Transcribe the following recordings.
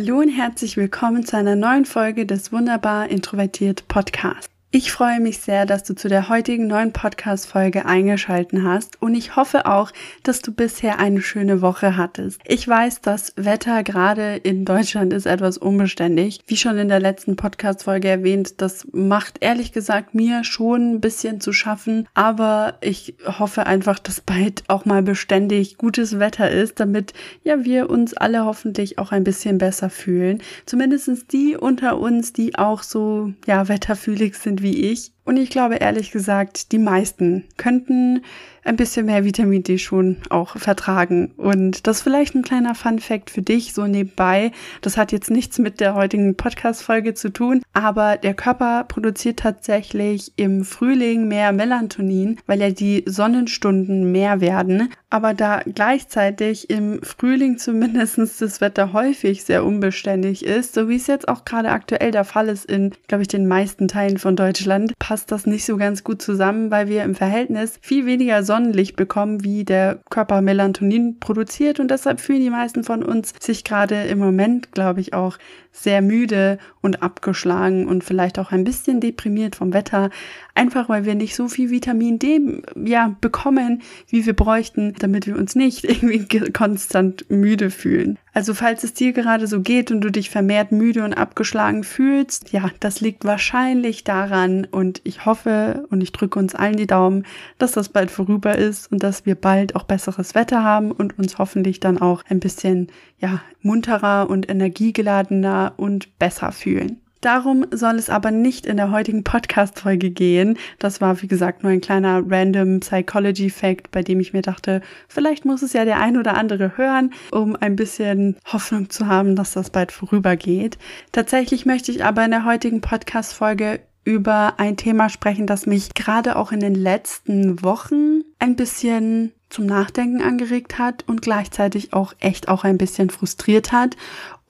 Hallo und herzlich willkommen zu einer neuen Folge des Wunderbar Introvertiert Podcasts. Ich freue mich sehr, dass du zu der heutigen neuen Podcast-Folge eingeschalten hast und ich hoffe auch, dass du bisher eine schöne Woche hattest. Ich weiß, das Wetter gerade in Deutschland ist etwas unbeständig. Wie schon in der letzten Podcast-Folge erwähnt, das macht ehrlich gesagt mir schon ein bisschen zu schaffen, aber ich hoffe einfach, dass bald auch mal beständig gutes Wetter ist, damit ja wir uns alle hoffentlich auch ein bisschen besser fühlen. Zumindestens die unter uns, die auch so ja wetterfühlig sind wie ich. Und ich glaube ehrlich gesagt, die meisten könnten ein bisschen mehr Vitamin D schon auch vertragen. Und das ist vielleicht ein kleiner Fun Fact für dich, so nebenbei. Das hat jetzt nichts mit der heutigen Podcast-Folge zu tun, aber der Körper produziert tatsächlich im Frühling mehr Melatonin, weil ja die Sonnenstunden mehr werden. Aber da gleichzeitig im Frühling zumindest das Wetter häufig sehr unbeständig ist, so wie es jetzt auch gerade aktuell der Fall ist in, glaube ich, den meisten Teilen von Deutschland, passt das nicht so ganz gut zusammen, weil wir im Verhältnis viel weniger Sonnenlicht bekommen, wie der Körper Melatonin produziert. Und deshalb fühlen die meisten von uns sich gerade im Moment, glaube ich, auch sehr müde und abgeschlagen und vielleicht auch ein bisschen deprimiert vom Wetter, einfach weil wir nicht so viel Vitamin D ja bekommen, wie wir bräuchten, damit wir uns nicht irgendwie konstant müde fühlen. Also falls es dir gerade so geht und du dich vermehrt müde und abgeschlagen fühlst, ja, das liegt wahrscheinlich daran und ich hoffe und ich drücke uns allen die Daumen, dass das bald vorüber ist und dass wir bald auch besseres Wetter haben und uns hoffentlich dann auch ein bisschen, ja, munterer und energiegeladener und besser fühlen. Darum soll es aber nicht in der heutigen Podcast-Folge gehen. Das war, wie gesagt, nur ein kleiner random Psychology-Fact, bei dem ich mir dachte, vielleicht muss es ja der ein oder andere hören, um ein bisschen Hoffnung zu haben, dass das bald vorübergeht. Tatsächlich möchte ich aber in der heutigen Podcast-Folge über ein Thema sprechen, das mich gerade auch in den letzten Wochen ein bisschen zum Nachdenken angeregt hat und gleichzeitig auch echt auch ein bisschen frustriert hat.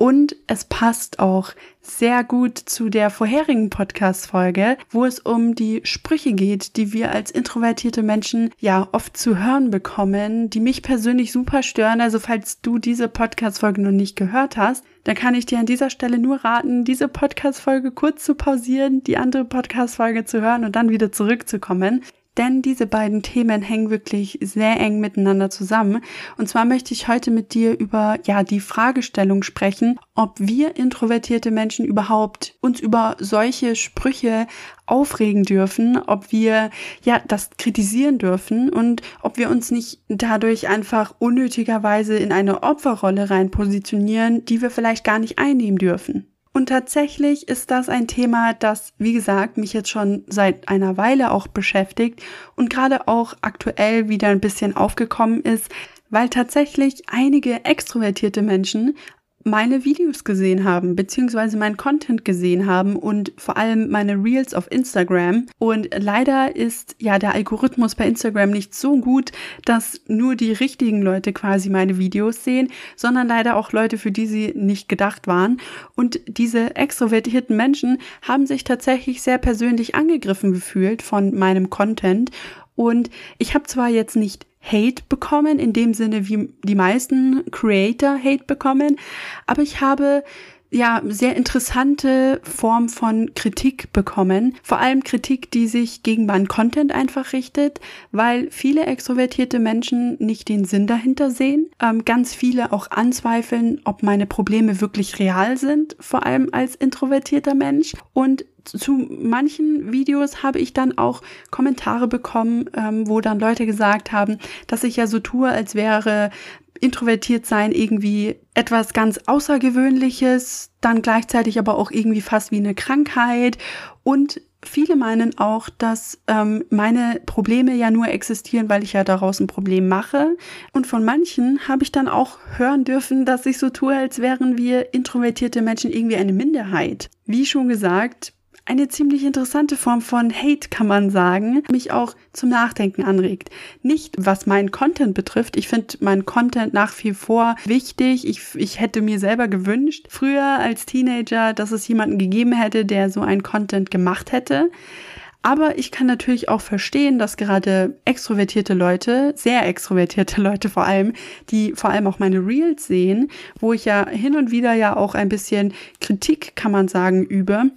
Und es passt auch sehr gut zu der vorherigen Podcast-Folge, wo es um die Sprüche geht, die wir als introvertierte Menschen ja oft zu hören bekommen, die mich persönlich super stören. Also falls du diese Podcast-Folge noch nicht gehört hast, dann kann ich dir an dieser Stelle nur raten, diese Podcast-Folge kurz zu pausieren, die andere Podcast-Folge zu hören und dann wieder zurückzukommen denn diese beiden Themen hängen wirklich sehr eng miteinander zusammen. Und zwar möchte ich heute mit dir über, ja, die Fragestellung sprechen, ob wir introvertierte Menschen überhaupt uns über solche Sprüche aufregen dürfen, ob wir, ja, das kritisieren dürfen und ob wir uns nicht dadurch einfach unnötigerweise in eine Opferrolle rein positionieren, die wir vielleicht gar nicht einnehmen dürfen. Und tatsächlich ist das ein Thema, das, wie gesagt, mich jetzt schon seit einer Weile auch beschäftigt und gerade auch aktuell wieder ein bisschen aufgekommen ist, weil tatsächlich einige extrovertierte Menschen meine Videos gesehen haben, beziehungsweise mein Content gesehen haben und vor allem meine Reels auf Instagram. Und leider ist ja der Algorithmus bei Instagram nicht so gut, dass nur die richtigen Leute quasi meine Videos sehen, sondern leider auch Leute, für die sie nicht gedacht waren. Und diese extrovertierten Menschen haben sich tatsächlich sehr persönlich angegriffen gefühlt von meinem Content. Und ich habe zwar jetzt nicht Hate bekommen, in dem Sinne, wie die meisten Creator Hate bekommen. Aber ich habe ja sehr interessante Form von Kritik bekommen. Vor allem Kritik, die sich gegen meinen Content einfach richtet, weil viele extrovertierte Menschen nicht den Sinn dahinter sehen. Ähm, ganz viele auch anzweifeln, ob meine Probleme wirklich real sind, vor allem als introvertierter Mensch. Und zu manchen Videos habe ich dann auch Kommentare bekommen, ähm, wo dann Leute gesagt haben, dass ich ja so tue, als wäre introvertiert sein irgendwie etwas ganz Außergewöhnliches, dann gleichzeitig aber auch irgendwie fast wie eine Krankheit und Viele meinen auch, dass ähm, meine Probleme ja nur existieren, weil ich ja daraus ein Problem mache. Und von manchen habe ich dann auch hören dürfen, dass ich so tue, als wären wir introvertierte Menschen irgendwie eine Minderheit. Wie schon gesagt, eine ziemlich interessante Form von Hate, kann man sagen, mich auch zum Nachdenken anregt. Nicht, was meinen Content betrifft. Ich finde meinen Content nach wie vor wichtig. Ich, ich hätte mir selber gewünscht, früher als Teenager, dass es jemanden gegeben hätte, der so einen Content gemacht hätte. Aber ich kann natürlich auch verstehen, dass gerade extrovertierte Leute, sehr extrovertierte Leute vor allem, die vor allem auch meine Reels sehen, wo ich ja hin und wieder ja auch ein bisschen Kritik, kann man sagen, übe,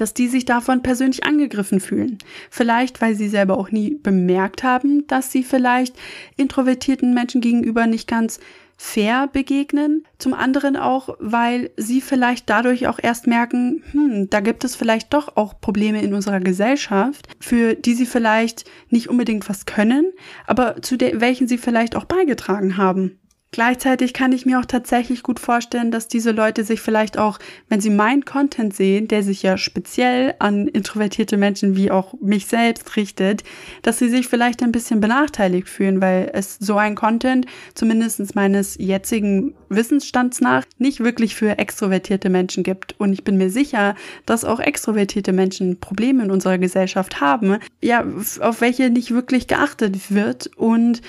dass die sich davon persönlich angegriffen fühlen. Vielleicht, weil sie selber auch nie bemerkt haben, dass sie vielleicht introvertierten Menschen gegenüber nicht ganz fair begegnen. Zum anderen auch, weil sie vielleicht dadurch auch erst merken, hm, da gibt es vielleicht doch auch Probleme in unserer Gesellschaft, für die sie vielleicht nicht unbedingt was können, aber zu welchen sie vielleicht auch beigetragen haben. Gleichzeitig kann ich mir auch tatsächlich gut vorstellen, dass diese Leute sich vielleicht auch, wenn sie meinen Content sehen, der sich ja speziell an introvertierte Menschen wie auch mich selbst richtet, dass sie sich vielleicht ein bisschen benachteiligt fühlen, weil es so ein Content, zumindest meines jetzigen Wissensstands nach, nicht wirklich für extrovertierte Menschen gibt. Und ich bin mir sicher, dass auch extrovertierte Menschen Probleme in unserer Gesellschaft haben, ja, auf welche nicht wirklich geachtet wird und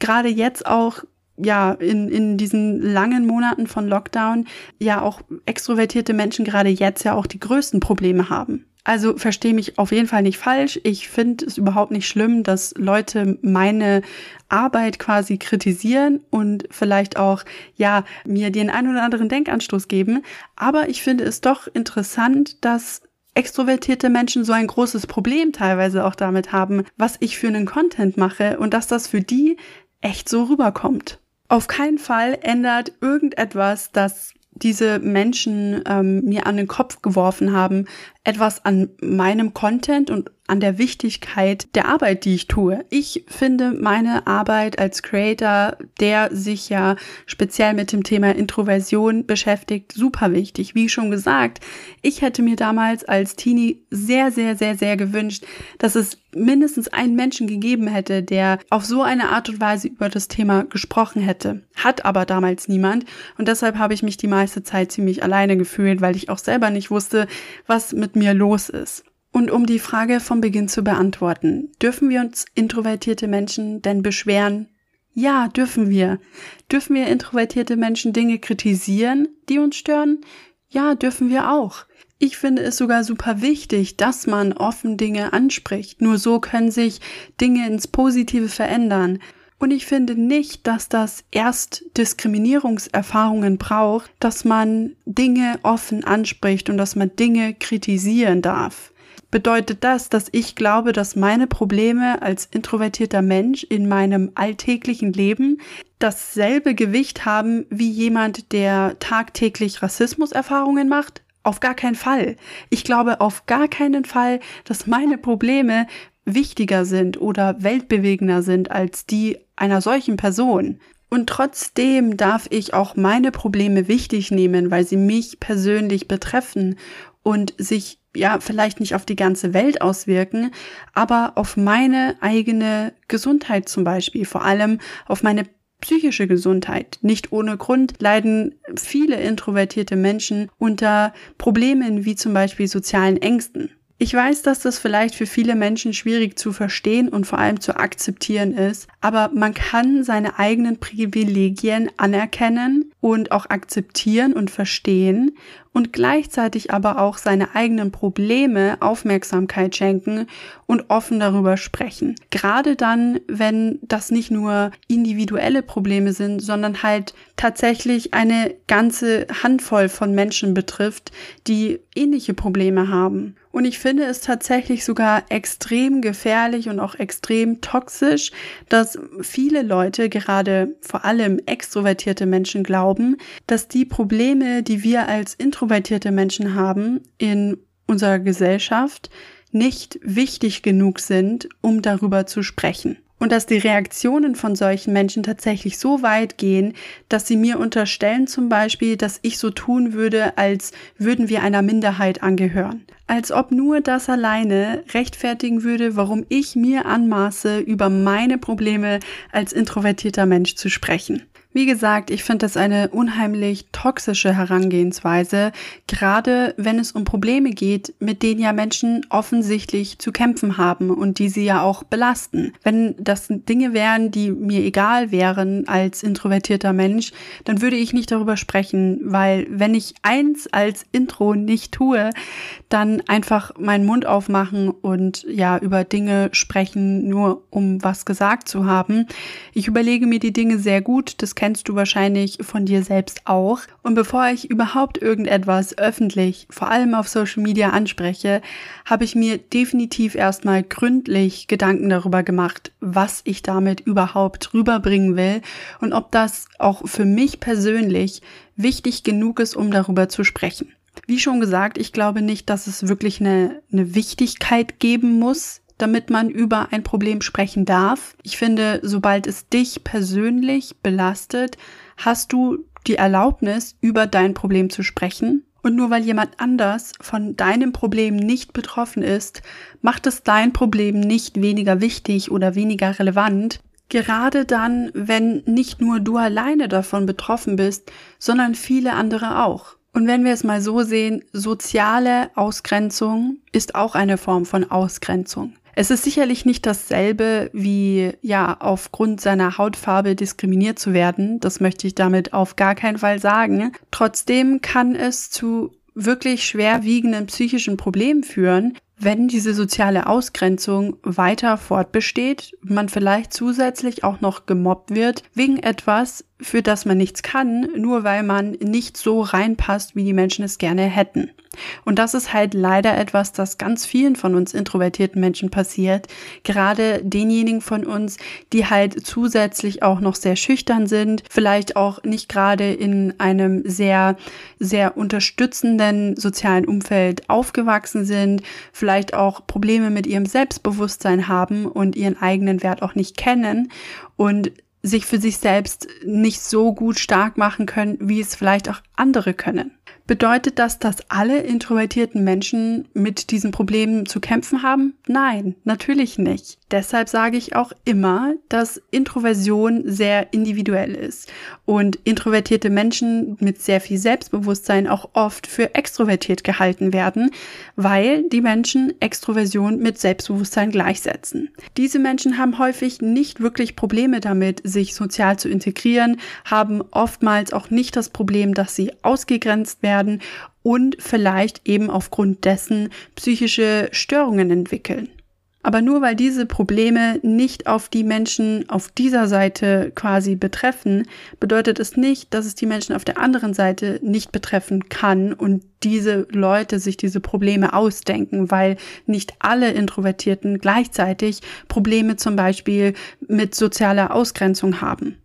gerade jetzt auch ja, in, in diesen langen Monaten von Lockdown ja auch extrovertierte Menschen gerade jetzt ja auch die größten Probleme haben. Also verstehe mich auf jeden Fall nicht falsch. Ich finde es überhaupt nicht schlimm, dass Leute meine Arbeit quasi kritisieren und vielleicht auch, ja, mir den ein oder anderen Denkanstoß geben. Aber ich finde es doch interessant, dass extrovertierte Menschen so ein großes Problem teilweise auch damit haben, was ich für einen Content mache und dass das für die echt so rüberkommt. Auf keinen Fall ändert irgendetwas, das diese Menschen ähm, mir an den Kopf geworfen haben, etwas an meinem Content und an der Wichtigkeit der Arbeit, die ich tue. Ich finde meine Arbeit als Creator, der sich ja speziell mit dem Thema Introversion beschäftigt, super wichtig. Wie schon gesagt, ich hätte mir damals als Teenie sehr, sehr, sehr, sehr gewünscht, dass es mindestens einen Menschen gegeben hätte, der auf so eine Art und Weise über das Thema gesprochen hätte. Hat aber damals niemand und deshalb habe ich mich die meiste Zeit ziemlich alleine gefühlt, weil ich auch selber nicht wusste, was mit mir los ist. Und um die Frage vom Beginn zu beantworten, dürfen wir uns introvertierte Menschen denn beschweren? Ja, dürfen wir. Dürfen wir introvertierte Menschen Dinge kritisieren, die uns stören? Ja, dürfen wir auch. Ich finde es sogar super wichtig, dass man offen Dinge anspricht. Nur so können sich Dinge ins Positive verändern. Und ich finde nicht, dass das erst Diskriminierungserfahrungen braucht, dass man Dinge offen anspricht und dass man Dinge kritisieren darf bedeutet das, dass ich glaube, dass meine Probleme als introvertierter Mensch in meinem alltäglichen Leben dasselbe Gewicht haben wie jemand, der tagtäglich Rassismuserfahrungen macht? Auf gar keinen Fall. Ich glaube auf gar keinen Fall, dass meine Probleme wichtiger sind oder weltbewegender sind als die einer solchen Person. Und trotzdem darf ich auch meine Probleme wichtig nehmen, weil sie mich persönlich betreffen und sich ja, vielleicht nicht auf die ganze Welt auswirken, aber auf meine eigene Gesundheit zum Beispiel, vor allem auf meine psychische Gesundheit. Nicht ohne Grund leiden viele introvertierte Menschen unter Problemen wie zum Beispiel sozialen Ängsten. Ich weiß, dass das vielleicht für viele Menschen schwierig zu verstehen und vor allem zu akzeptieren ist, aber man kann seine eigenen Privilegien anerkennen und auch akzeptieren und verstehen und gleichzeitig aber auch seine eigenen Probleme Aufmerksamkeit schenken und offen darüber sprechen. Gerade dann, wenn das nicht nur individuelle Probleme sind, sondern halt tatsächlich eine ganze Handvoll von Menschen betrifft, die ähnliche Probleme haben. Und ich finde es tatsächlich sogar extrem gefährlich und auch extrem toxisch, dass viele Leute, gerade vor allem extrovertierte Menschen, glauben, dass die Probleme, die wir als introvertierte Menschen haben in unserer Gesellschaft, nicht wichtig genug sind, um darüber zu sprechen. Und dass die Reaktionen von solchen Menschen tatsächlich so weit gehen, dass sie mir unterstellen zum Beispiel, dass ich so tun würde, als würden wir einer Minderheit angehören. Als ob nur das alleine rechtfertigen würde, warum ich mir anmaße, über meine Probleme als introvertierter Mensch zu sprechen. Wie gesagt, ich finde das eine unheimlich toxische Herangehensweise, gerade wenn es um Probleme geht, mit denen ja Menschen offensichtlich zu kämpfen haben und die sie ja auch belasten. Wenn das Dinge wären, die mir egal wären als introvertierter Mensch, dann würde ich nicht darüber sprechen, weil wenn ich eins als Intro nicht tue, dann einfach meinen Mund aufmachen und ja über Dinge sprechen, nur um was gesagt zu haben. Ich überlege mir die Dinge sehr gut, das kennst du wahrscheinlich von dir selbst auch. Und bevor ich überhaupt irgendetwas öffentlich, vor allem auf Social Media anspreche, habe ich mir definitiv erstmal gründlich Gedanken darüber gemacht, was ich damit überhaupt rüberbringen will und ob das auch für mich persönlich wichtig genug ist, um darüber zu sprechen. Wie schon gesagt, ich glaube nicht, dass es wirklich eine, eine Wichtigkeit geben muss, damit man über ein Problem sprechen darf. Ich finde, sobald es dich persönlich belastet, hast du die Erlaubnis, über dein Problem zu sprechen. Und nur weil jemand anders von deinem Problem nicht betroffen ist, macht es dein Problem nicht weniger wichtig oder weniger relevant. Gerade dann, wenn nicht nur du alleine davon betroffen bist, sondern viele andere auch. Und wenn wir es mal so sehen, soziale Ausgrenzung ist auch eine Form von Ausgrenzung. Es ist sicherlich nicht dasselbe wie, ja, aufgrund seiner Hautfarbe diskriminiert zu werden. Das möchte ich damit auf gar keinen Fall sagen. Trotzdem kann es zu wirklich schwerwiegenden psychischen Problemen führen, wenn diese soziale Ausgrenzung weiter fortbesteht, man vielleicht zusätzlich auch noch gemobbt wird wegen etwas, für das man nichts kann, nur weil man nicht so reinpasst, wie die Menschen es gerne hätten. Und das ist halt leider etwas, das ganz vielen von uns introvertierten Menschen passiert. Gerade denjenigen von uns, die halt zusätzlich auch noch sehr schüchtern sind, vielleicht auch nicht gerade in einem sehr, sehr unterstützenden sozialen Umfeld aufgewachsen sind, vielleicht auch Probleme mit ihrem Selbstbewusstsein haben und ihren eigenen Wert auch nicht kennen und sich für sich selbst nicht so gut stark machen können, wie es vielleicht auch andere können. Bedeutet das, dass alle introvertierten Menschen mit diesen Problemen zu kämpfen haben? Nein, natürlich nicht. Deshalb sage ich auch immer, dass Introversion sehr individuell ist und introvertierte Menschen mit sehr viel Selbstbewusstsein auch oft für extrovertiert gehalten werden, weil die Menschen Extroversion mit Selbstbewusstsein gleichsetzen. Diese Menschen haben häufig nicht wirklich Probleme damit, sich sozial zu integrieren, haben oftmals auch nicht das Problem, dass sie ausgegrenzt werden werden und vielleicht eben aufgrund dessen psychische Störungen entwickeln. Aber nur weil diese Probleme nicht auf die Menschen auf dieser Seite quasi betreffen, bedeutet es nicht, dass es die Menschen auf der anderen Seite nicht betreffen kann und diese Leute sich diese Probleme ausdenken, weil nicht alle Introvertierten gleichzeitig Probleme zum Beispiel mit sozialer Ausgrenzung haben.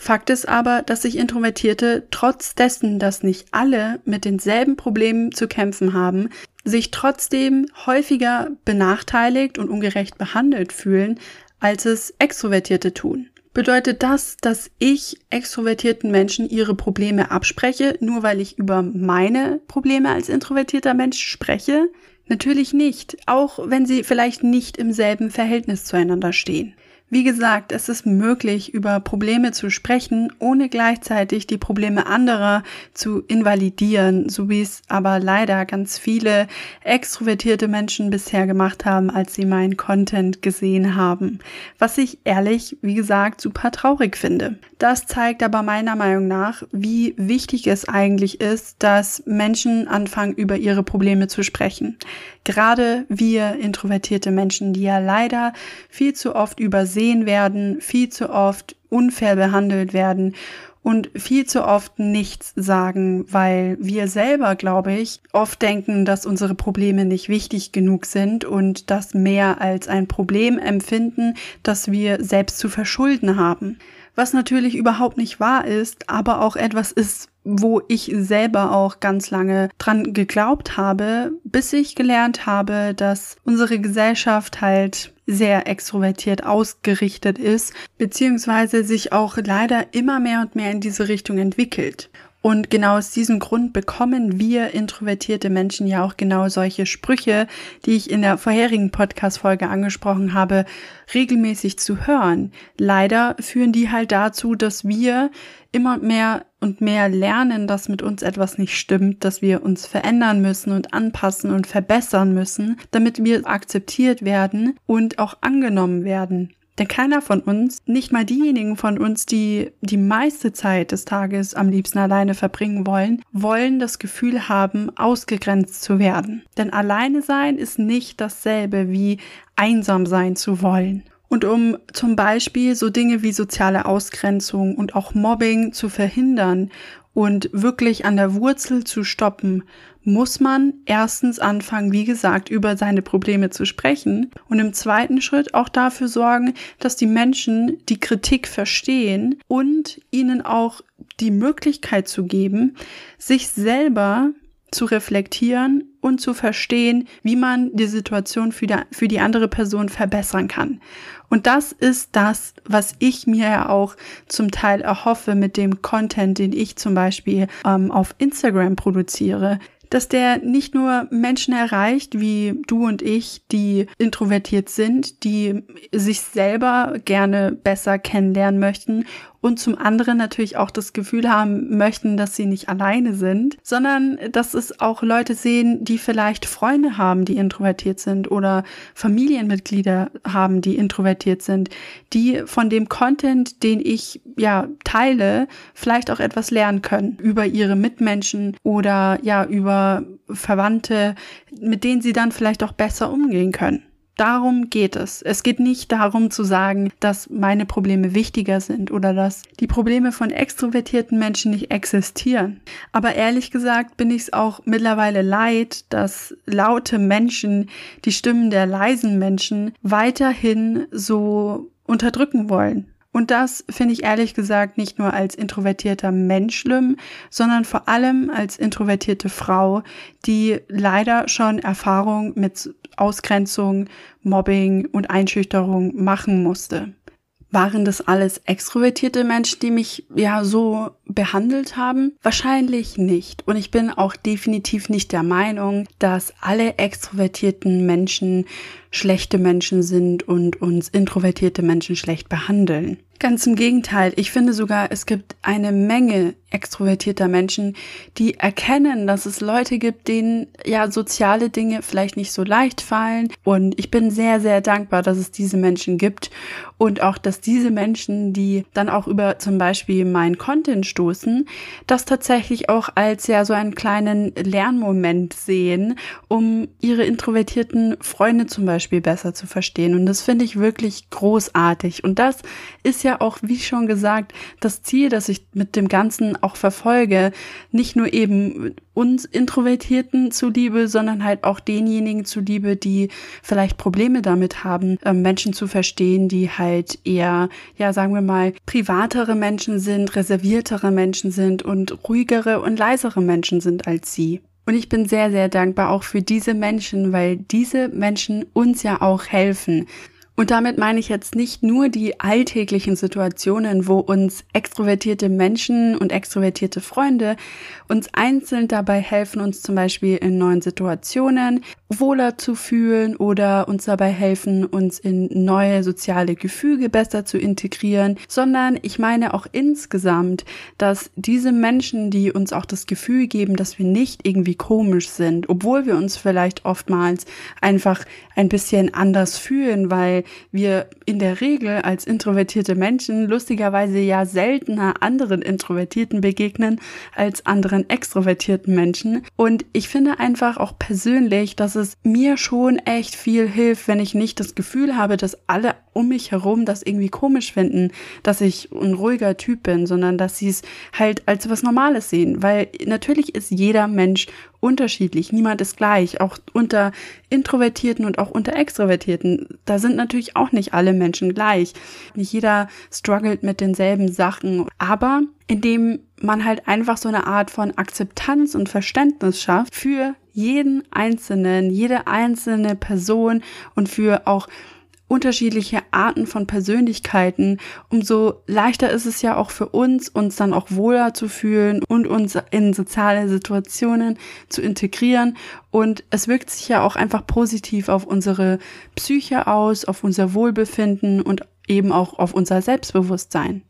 Fakt ist aber, dass sich Introvertierte trotz dessen, dass nicht alle mit denselben Problemen zu kämpfen haben, sich trotzdem häufiger benachteiligt und ungerecht behandelt fühlen, als es Extrovertierte tun. Bedeutet das, dass ich extrovertierten Menschen ihre Probleme abspreche, nur weil ich über meine Probleme als introvertierter Mensch spreche? Natürlich nicht, auch wenn sie vielleicht nicht im selben Verhältnis zueinander stehen. Wie gesagt, es ist möglich, über Probleme zu sprechen, ohne gleichzeitig die Probleme anderer zu invalidieren, so wie es aber leider ganz viele extrovertierte Menschen bisher gemacht haben, als sie meinen Content gesehen haben. Was ich ehrlich, wie gesagt, super traurig finde. Das zeigt aber meiner Meinung nach, wie wichtig es eigentlich ist, dass Menschen anfangen, über ihre Probleme zu sprechen. Gerade wir introvertierte Menschen, die ja leider viel zu oft übersehen werden, viel zu oft unfair behandelt werden und viel zu oft nichts sagen, weil wir selber, glaube ich, oft denken, dass unsere Probleme nicht wichtig genug sind und das mehr als ein Problem empfinden, das wir selbst zu verschulden haben. Was natürlich überhaupt nicht wahr ist, aber auch etwas ist, wo ich selber auch ganz lange dran geglaubt habe, bis ich gelernt habe, dass unsere Gesellschaft halt sehr extrovertiert ausgerichtet ist, beziehungsweise sich auch leider immer mehr und mehr in diese Richtung entwickelt. Und genau aus diesem Grund bekommen wir introvertierte Menschen ja auch genau solche Sprüche, die ich in der vorherigen Podcast-Folge angesprochen habe, regelmäßig zu hören. Leider führen die halt dazu, dass wir immer mehr und mehr lernen, dass mit uns etwas nicht stimmt, dass wir uns verändern müssen und anpassen und verbessern müssen, damit wir akzeptiert werden und auch angenommen werden. Denn keiner von uns, nicht mal diejenigen von uns, die die meiste Zeit des Tages am liebsten alleine verbringen wollen, wollen das Gefühl haben, ausgegrenzt zu werden. Denn alleine sein ist nicht dasselbe wie einsam sein zu wollen. Und um zum Beispiel so Dinge wie soziale Ausgrenzung und auch Mobbing zu verhindern und wirklich an der Wurzel zu stoppen, muss man erstens anfangen, wie gesagt, über seine Probleme zu sprechen und im zweiten Schritt auch dafür sorgen, dass die Menschen die Kritik verstehen und ihnen auch die Möglichkeit zu geben, sich selber zu reflektieren und zu verstehen, wie man die Situation für die, für die andere Person verbessern kann. Und das ist das, was ich mir ja auch zum Teil erhoffe mit dem Content, den ich zum Beispiel ähm, auf Instagram produziere dass der nicht nur Menschen erreicht, wie du und ich, die introvertiert sind, die sich selber gerne besser kennenlernen möchten und zum anderen natürlich auch das Gefühl haben möchten, dass sie nicht alleine sind, sondern dass es auch Leute sehen, die vielleicht Freunde haben, die introvertiert sind oder Familienmitglieder haben, die introvertiert sind, die von dem Content, den ich ja teile, vielleicht auch etwas lernen können über ihre Mitmenschen oder ja über Verwandte, mit denen sie dann vielleicht auch besser umgehen können. Darum geht es. Es geht nicht darum zu sagen, dass meine Probleme wichtiger sind oder dass die Probleme von extrovertierten Menschen nicht existieren. Aber ehrlich gesagt bin ich es auch mittlerweile leid, dass laute Menschen die Stimmen der leisen Menschen weiterhin so unterdrücken wollen. Und das finde ich ehrlich gesagt nicht nur als introvertierter Mensch schlimm, sondern vor allem als introvertierte Frau, die leider schon Erfahrung mit Ausgrenzung, Mobbing und Einschüchterung machen musste. Waren das alles extrovertierte Menschen, die mich ja so behandelt haben? Wahrscheinlich nicht. Und ich bin auch definitiv nicht der Meinung, dass alle extrovertierten Menschen schlechte Menschen sind und uns introvertierte Menschen schlecht behandeln. Ganz im Gegenteil. Ich finde sogar, es gibt eine Menge extrovertierter Menschen, die erkennen, dass es Leute gibt, denen ja soziale Dinge vielleicht nicht so leicht fallen. Und ich bin sehr, sehr dankbar, dass es diese Menschen gibt. Und auch, dass diese Menschen, die dann auch über zum Beispiel mein Content stoßen, das tatsächlich auch als ja so einen kleinen Lernmoment sehen, um ihre introvertierten Freunde zum Beispiel besser zu verstehen. Und das finde ich wirklich großartig. Und das ist ja auch, wie schon gesagt, das Ziel, das ich mit dem Ganzen auch verfolge. Nicht nur eben uns Introvertierten zuliebe, sondern halt auch denjenigen zuliebe, die vielleicht Probleme damit haben, ähm, Menschen zu verstehen, die halt eher, ja, sagen wir mal, privatere Menschen sind, reserviertere Menschen sind und ruhigere und leisere Menschen sind als sie. Und ich bin sehr, sehr dankbar auch für diese Menschen, weil diese Menschen uns ja auch helfen. Und damit meine ich jetzt nicht nur die alltäglichen Situationen, wo uns extrovertierte Menschen und extrovertierte Freunde uns einzeln dabei helfen, uns zum Beispiel in neuen Situationen wohler zu fühlen oder uns dabei helfen, uns in neue soziale Gefüge besser zu integrieren, sondern ich meine auch insgesamt, dass diese Menschen, die uns auch das Gefühl geben, dass wir nicht irgendwie komisch sind, obwohl wir uns vielleicht oftmals einfach ein bisschen anders fühlen, weil wir in der Regel als introvertierte Menschen lustigerweise ja seltener anderen Introvertierten begegnen als anderen extrovertierten Menschen. Und ich finde einfach auch persönlich, dass es mir schon echt viel hilft, wenn ich nicht das Gefühl habe, dass alle um mich herum das irgendwie komisch finden, dass ich ein ruhiger Typ bin, sondern dass sie es halt als was Normales sehen. Weil natürlich ist jeder Mensch unterschiedlich. Niemand ist gleich. Auch unter Introvertierten und auch unter Extrovertierten. Da sind natürlich auch nicht alle Menschen gleich. Nicht jeder struggelt mit denselben Sachen. Aber indem man halt einfach so eine Art von Akzeptanz und Verständnis schafft für jeden Einzelnen, jede einzelne Person und für auch unterschiedliche Arten von Persönlichkeiten, umso leichter ist es ja auch für uns, uns dann auch wohler zu fühlen und uns in soziale Situationen zu integrieren. Und es wirkt sich ja auch einfach positiv auf unsere Psyche aus, auf unser Wohlbefinden und eben auch auf unser Selbstbewusstsein.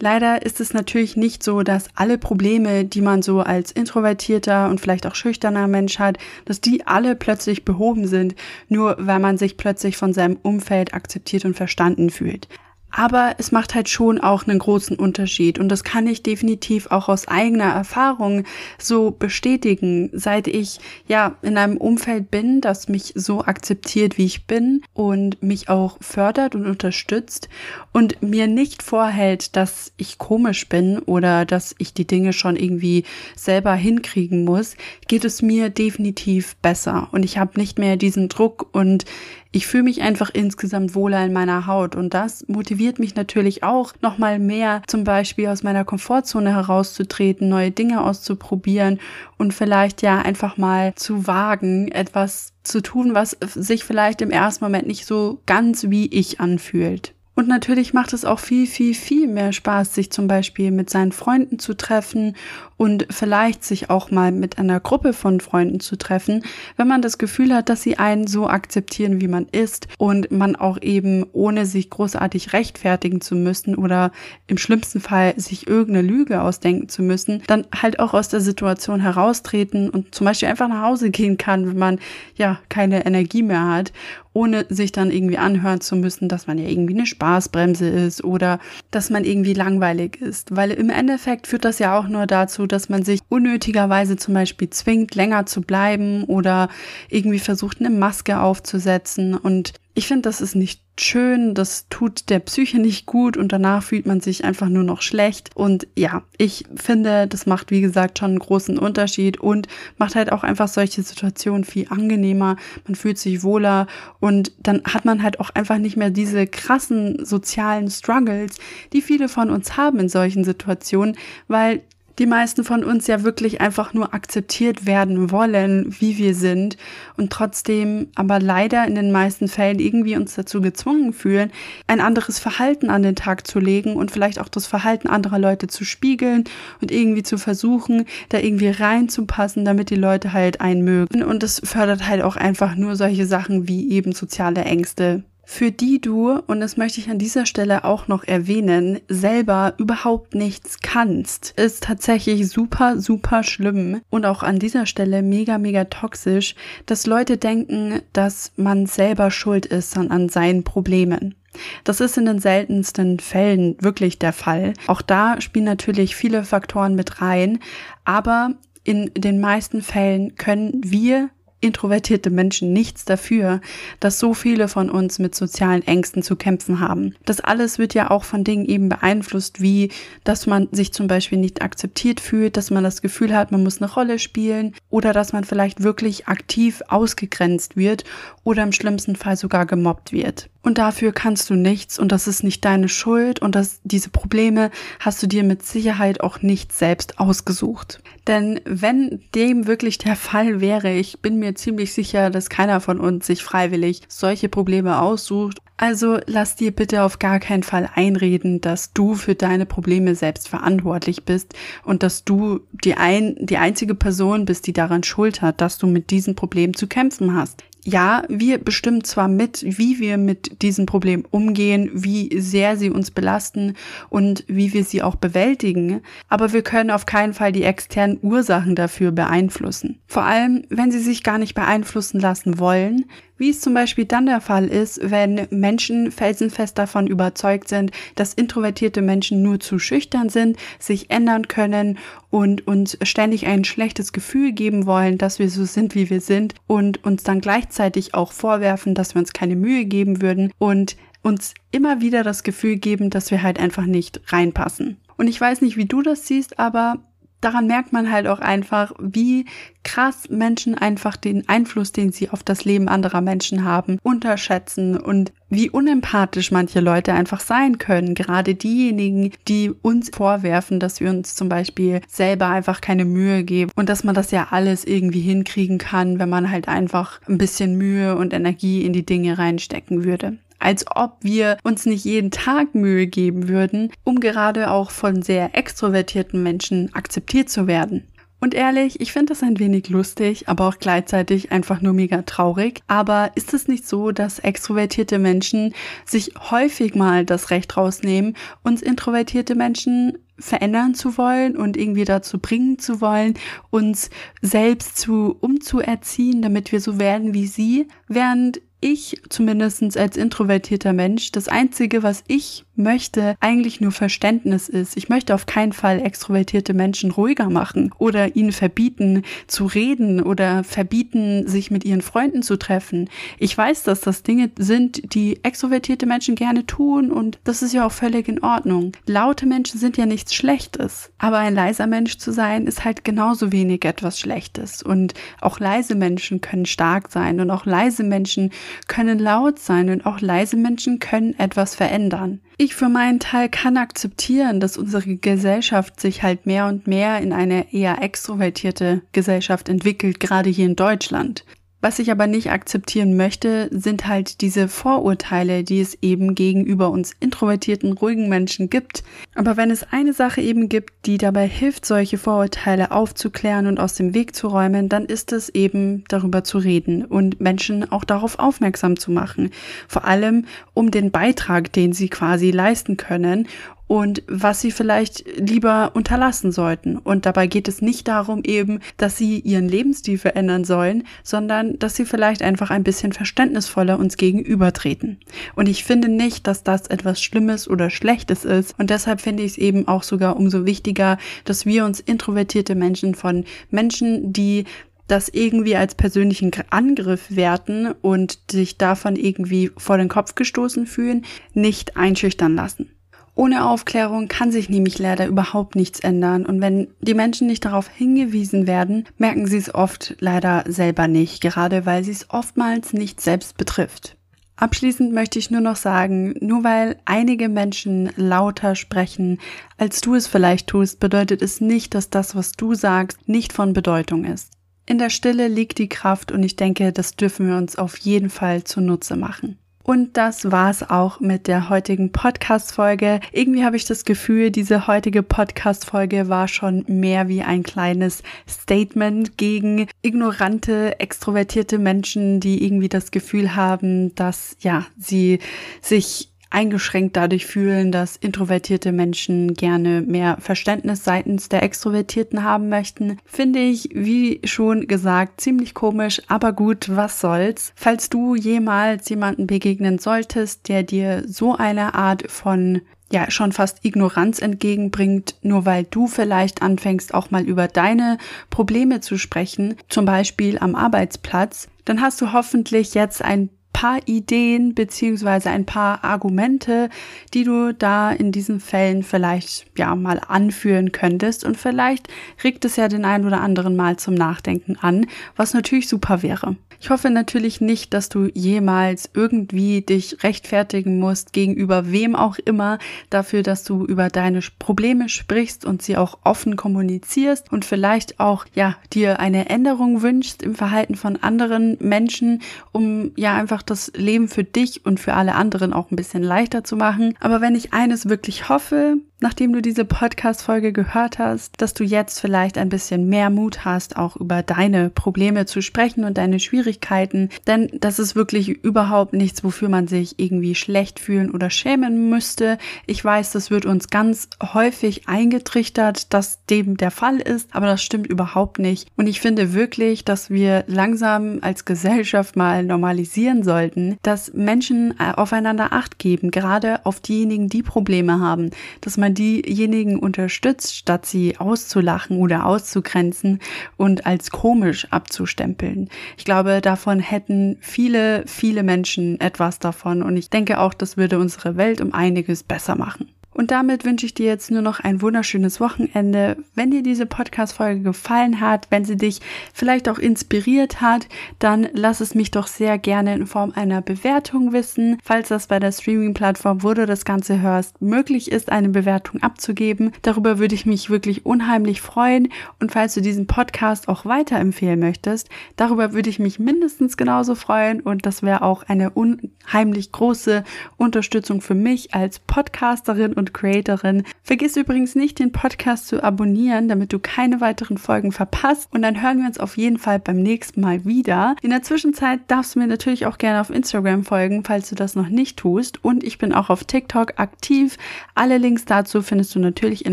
Leider ist es natürlich nicht so, dass alle Probleme, die man so als introvertierter und vielleicht auch schüchterner Mensch hat, dass die alle plötzlich behoben sind, nur weil man sich plötzlich von seinem Umfeld akzeptiert und verstanden fühlt. Aber es macht halt schon auch einen großen Unterschied. Und das kann ich definitiv auch aus eigener Erfahrung so bestätigen, seit ich ja in einem Umfeld bin, das mich so akzeptiert, wie ich bin und mich auch fördert und unterstützt und mir nicht vorhält, dass ich komisch bin oder dass ich die Dinge schon irgendwie selber hinkriegen muss, geht es mir definitiv besser. Und ich habe nicht mehr diesen Druck und ich fühle mich einfach insgesamt wohler in meiner Haut und das motiviert mich natürlich auch nochmal mehr, zum Beispiel aus meiner Komfortzone herauszutreten, neue Dinge auszuprobieren und vielleicht ja einfach mal zu wagen, etwas zu tun, was sich vielleicht im ersten Moment nicht so ganz wie ich anfühlt. Und natürlich macht es auch viel, viel, viel mehr Spaß, sich zum Beispiel mit seinen Freunden zu treffen und vielleicht sich auch mal mit einer Gruppe von Freunden zu treffen, wenn man das Gefühl hat, dass sie einen so akzeptieren, wie man ist und man auch eben ohne sich großartig rechtfertigen zu müssen oder im schlimmsten Fall sich irgendeine Lüge ausdenken zu müssen, dann halt auch aus der Situation heraustreten und zum Beispiel einfach nach Hause gehen kann, wenn man ja keine Energie mehr hat ohne sich dann irgendwie anhören zu müssen, dass man ja irgendwie eine Spaßbremse ist oder dass man irgendwie langweilig ist. Weil im Endeffekt führt das ja auch nur dazu, dass man sich unnötigerweise zum Beispiel zwingt, länger zu bleiben oder irgendwie versucht, eine Maske aufzusetzen und ich finde, das ist nicht schön, das tut der Psyche nicht gut und danach fühlt man sich einfach nur noch schlecht. Und ja, ich finde, das macht, wie gesagt, schon einen großen Unterschied und macht halt auch einfach solche Situationen viel angenehmer. Man fühlt sich wohler und dann hat man halt auch einfach nicht mehr diese krassen sozialen Struggles, die viele von uns haben in solchen Situationen, weil die meisten von uns ja wirklich einfach nur akzeptiert werden wollen, wie wir sind und trotzdem aber leider in den meisten Fällen irgendwie uns dazu gezwungen fühlen, ein anderes Verhalten an den Tag zu legen und vielleicht auch das Verhalten anderer Leute zu spiegeln und irgendwie zu versuchen, da irgendwie reinzupassen, damit die Leute halt einen mögen. Und das fördert halt auch einfach nur solche Sachen wie eben soziale Ängste für die du, und das möchte ich an dieser Stelle auch noch erwähnen, selber überhaupt nichts kannst, ist tatsächlich super, super schlimm und auch an dieser Stelle mega, mega toxisch, dass Leute denken, dass man selber schuld ist an, an seinen Problemen. Das ist in den seltensten Fällen wirklich der Fall. Auch da spielen natürlich viele Faktoren mit rein, aber in den meisten Fällen können wir introvertierte Menschen nichts dafür, dass so viele von uns mit sozialen Ängsten zu kämpfen haben. Das alles wird ja auch von Dingen eben beeinflusst, wie dass man sich zum Beispiel nicht akzeptiert fühlt, dass man das Gefühl hat, man muss eine Rolle spielen oder dass man vielleicht wirklich aktiv ausgegrenzt wird oder im schlimmsten Fall sogar gemobbt wird. Und dafür kannst du nichts und das ist nicht deine Schuld und das, diese Probleme hast du dir mit Sicherheit auch nicht selbst ausgesucht. Denn wenn dem wirklich der Fall wäre, ich bin mir ziemlich sicher, dass keiner von uns sich freiwillig solche Probleme aussucht. Also lass dir bitte auf gar keinen Fall einreden, dass du für deine Probleme selbst verantwortlich bist und dass du die, ein, die einzige Person bist, die daran schuld hat, dass du mit diesen Problemen zu kämpfen hast ja, wir bestimmen zwar mit, wie wir mit diesem Problem umgehen, wie sehr sie uns belasten und wie wir sie auch bewältigen, aber wir können auf keinen Fall die externen Ursachen dafür beeinflussen. Vor allem, wenn sie sich gar nicht beeinflussen lassen wollen, wie es zum Beispiel dann der Fall ist, wenn Menschen felsenfest davon überzeugt sind, dass introvertierte Menschen nur zu schüchtern sind, sich ändern können und uns ständig ein schlechtes Gefühl geben wollen, dass wir so sind, wie wir sind und uns dann gleichzeitig auch vorwerfen, dass wir uns keine Mühe geben würden und uns immer wieder das Gefühl geben, dass wir halt einfach nicht reinpassen. Und ich weiß nicht, wie du das siehst, aber daran merkt man halt auch einfach, wie krass Menschen einfach den Einfluss, den sie auf das Leben anderer Menschen haben, unterschätzen und wie unempathisch manche Leute einfach sein können. Gerade diejenigen, die uns vorwerfen, dass wir uns zum Beispiel selber einfach keine Mühe geben und dass man das ja alles irgendwie hinkriegen kann, wenn man halt einfach ein bisschen Mühe und Energie in die Dinge reinstecken würde. Als ob wir uns nicht jeden Tag Mühe geben würden, um gerade auch von sehr extrovertierten Menschen akzeptiert zu werden. Und ehrlich, ich finde das ein wenig lustig, aber auch gleichzeitig einfach nur mega traurig. Aber ist es nicht so, dass extrovertierte Menschen sich häufig mal das Recht rausnehmen, uns introvertierte Menschen verändern zu wollen und irgendwie dazu bringen zu wollen, uns selbst zu umzuerziehen, damit wir so werden wie sie, während ich zumindestens als introvertierter Mensch, das Einzige, was ich möchte, eigentlich nur Verständnis ist. Ich möchte auf keinen Fall extrovertierte Menschen ruhiger machen oder ihnen verbieten zu reden oder verbieten, sich mit ihren Freunden zu treffen. Ich weiß, dass das Dinge sind, die extrovertierte Menschen gerne tun und das ist ja auch völlig in Ordnung. Laute Menschen sind ja nichts Schlechtes, aber ein leiser Mensch zu sein ist halt genauso wenig etwas Schlechtes und auch leise Menschen können stark sein und auch leise Menschen können laut sein und auch leise Menschen können etwas verändern. Ich für meinen Teil kann akzeptieren, dass unsere Gesellschaft sich halt mehr und mehr in eine eher extrovertierte Gesellschaft entwickelt, gerade hier in Deutschland. Was ich aber nicht akzeptieren möchte, sind halt diese Vorurteile, die es eben gegenüber uns introvertierten, ruhigen Menschen gibt. Aber wenn es eine Sache eben gibt, die dabei hilft, solche Vorurteile aufzuklären und aus dem Weg zu räumen, dann ist es eben darüber zu reden und Menschen auch darauf aufmerksam zu machen. Vor allem um den Beitrag, den sie quasi leisten können und was sie vielleicht lieber unterlassen sollten. Und dabei geht es nicht darum eben, dass sie ihren Lebensstil verändern sollen, sondern dass sie vielleicht einfach ein bisschen verständnisvoller uns gegenübertreten. Und ich finde nicht, dass das etwas Schlimmes oder Schlechtes ist. Und deshalb finde ich es eben auch sogar umso wichtiger, dass wir uns introvertierte Menschen von Menschen, die das irgendwie als persönlichen Angriff werten und sich davon irgendwie vor den Kopf gestoßen fühlen, nicht einschüchtern lassen. Ohne Aufklärung kann sich nämlich leider überhaupt nichts ändern und wenn die Menschen nicht darauf hingewiesen werden, merken sie es oft leider selber nicht, gerade weil sie es oftmals nicht selbst betrifft. Abschließend möchte ich nur noch sagen, nur weil einige Menschen lauter sprechen, als du es vielleicht tust, bedeutet es nicht, dass das, was du sagst, nicht von Bedeutung ist. In der Stille liegt die Kraft und ich denke, das dürfen wir uns auf jeden Fall zunutze machen. Und das war's auch mit der heutigen Podcast-Folge. Irgendwie habe ich das Gefühl, diese heutige Podcast-Folge war schon mehr wie ein kleines Statement gegen ignorante, extrovertierte Menschen, die irgendwie das Gefühl haben, dass, ja, sie sich eingeschränkt dadurch fühlen, dass introvertierte Menschen gerne mehr Verständnis seitens der Extrovertierten haben möchten, finde ich, wie schon gesagt, ziemlich komisch, aber gut, was soll's. Falls du jemals jemanden begegnen solltest, der dir so eine Art von ja schon fast Ignoranz entgegenbringt, nur weil du vielleicht anfängst auch mal über deine Probleme zu sprechen, zum Beispiel am Arbeitsplatz, dann hast du hoffentlich jetzt ein paar Ideen beziehungsweise ein paar Argumente, die du da in diesen Fällen vielleicht ja mal anführen könntest und vielleicht regt es ja den einen oder anderen mal zum Nachdenken an, was natürlich super wäre. Ich hoffe natürlich nicht, dass du jemals irgendwie dich rechtfertigen musst gegenüber wem auch immer dafür, dass du über deine Probleme sprichst und sie auch offen kommunizierst und vielleicht auch ja dir eine Änderung wünschst im Verhalten von anderen Menschen, um ja einfach das Leben für dich und für alle anderen auch ein bisschen leichter zu machen. Aber wenn ich eines wirklich hoffe, nachdem du diese Podcast-Folge gehört hast, dass du jetzt vielleicht ein bisschen mehr Mut hast, auch über deine Probleme zu sprechen und deine Schwierigkeiten. Denn das ist wirklich überhaupt nichts, wofür man sich irgendwie schlecht fühlen oder schämen müsste. Ich weiß, das wird uns ganz häufig eingetrichtert, dass dem der Fall ist, aber das stimmt überhaupt nicht. Und ich finde wirklich, dass wir langsam als Gesellschaft mal normalisieren sollten, dass Menschen äh, aufeinander Acht geben, gerade auf diejenigen, die Probleme haben, dass man man diejenigen unterstützt, statt sie auszulachen oder auszugrenzen und als komisch abzustempeln. Ich glaube, davon hätten viele, viele Menschen etwas davon und ich denke auch, das würde unsere Welt um einiges besser machen. Und damit wünsche ich dir jetzt nur noch ein wunderschönes Wochenende. Wenn dir diese Podcast-Folge gefallen hat, wenn sie dich vielleicht auch inspiriert hat, dann lass es mich doch sehr gerne in Form einer Bewertung wissen. Falls das bei der Streaming-Plattform, wo du das Ganze hörst, möglich ist, eine Bewertung abzugeben. Darüber würde ich mich wirklich unheimlich freuen. Und falls du diesen Podcast auch weiterempfehlen möchtest, darüber würde ich mich mindestens genauso freuen. Und das wäre auch eine unheimlich große Unterstützung für mich als Podcasterin und Creatorin. Vergiss übrigens nicht, den Podcast zu abonnieren, damit du keine weiteren Folgen verpasst. Und dann hören wir uns auf jeden Fall beim nächsten Mal wieder. In der Zwischenzeit darfst du mir natürlich auch gerne auf Instagram folgen, falls du das noch nicht tust. Und ich bin auch auf TikTok aktiv. Alle Links dazu findest du natürlich in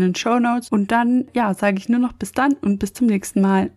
den Show Notes. Und dann, ja, sage ich nur noch bis dann und bis zum nächsten Mal.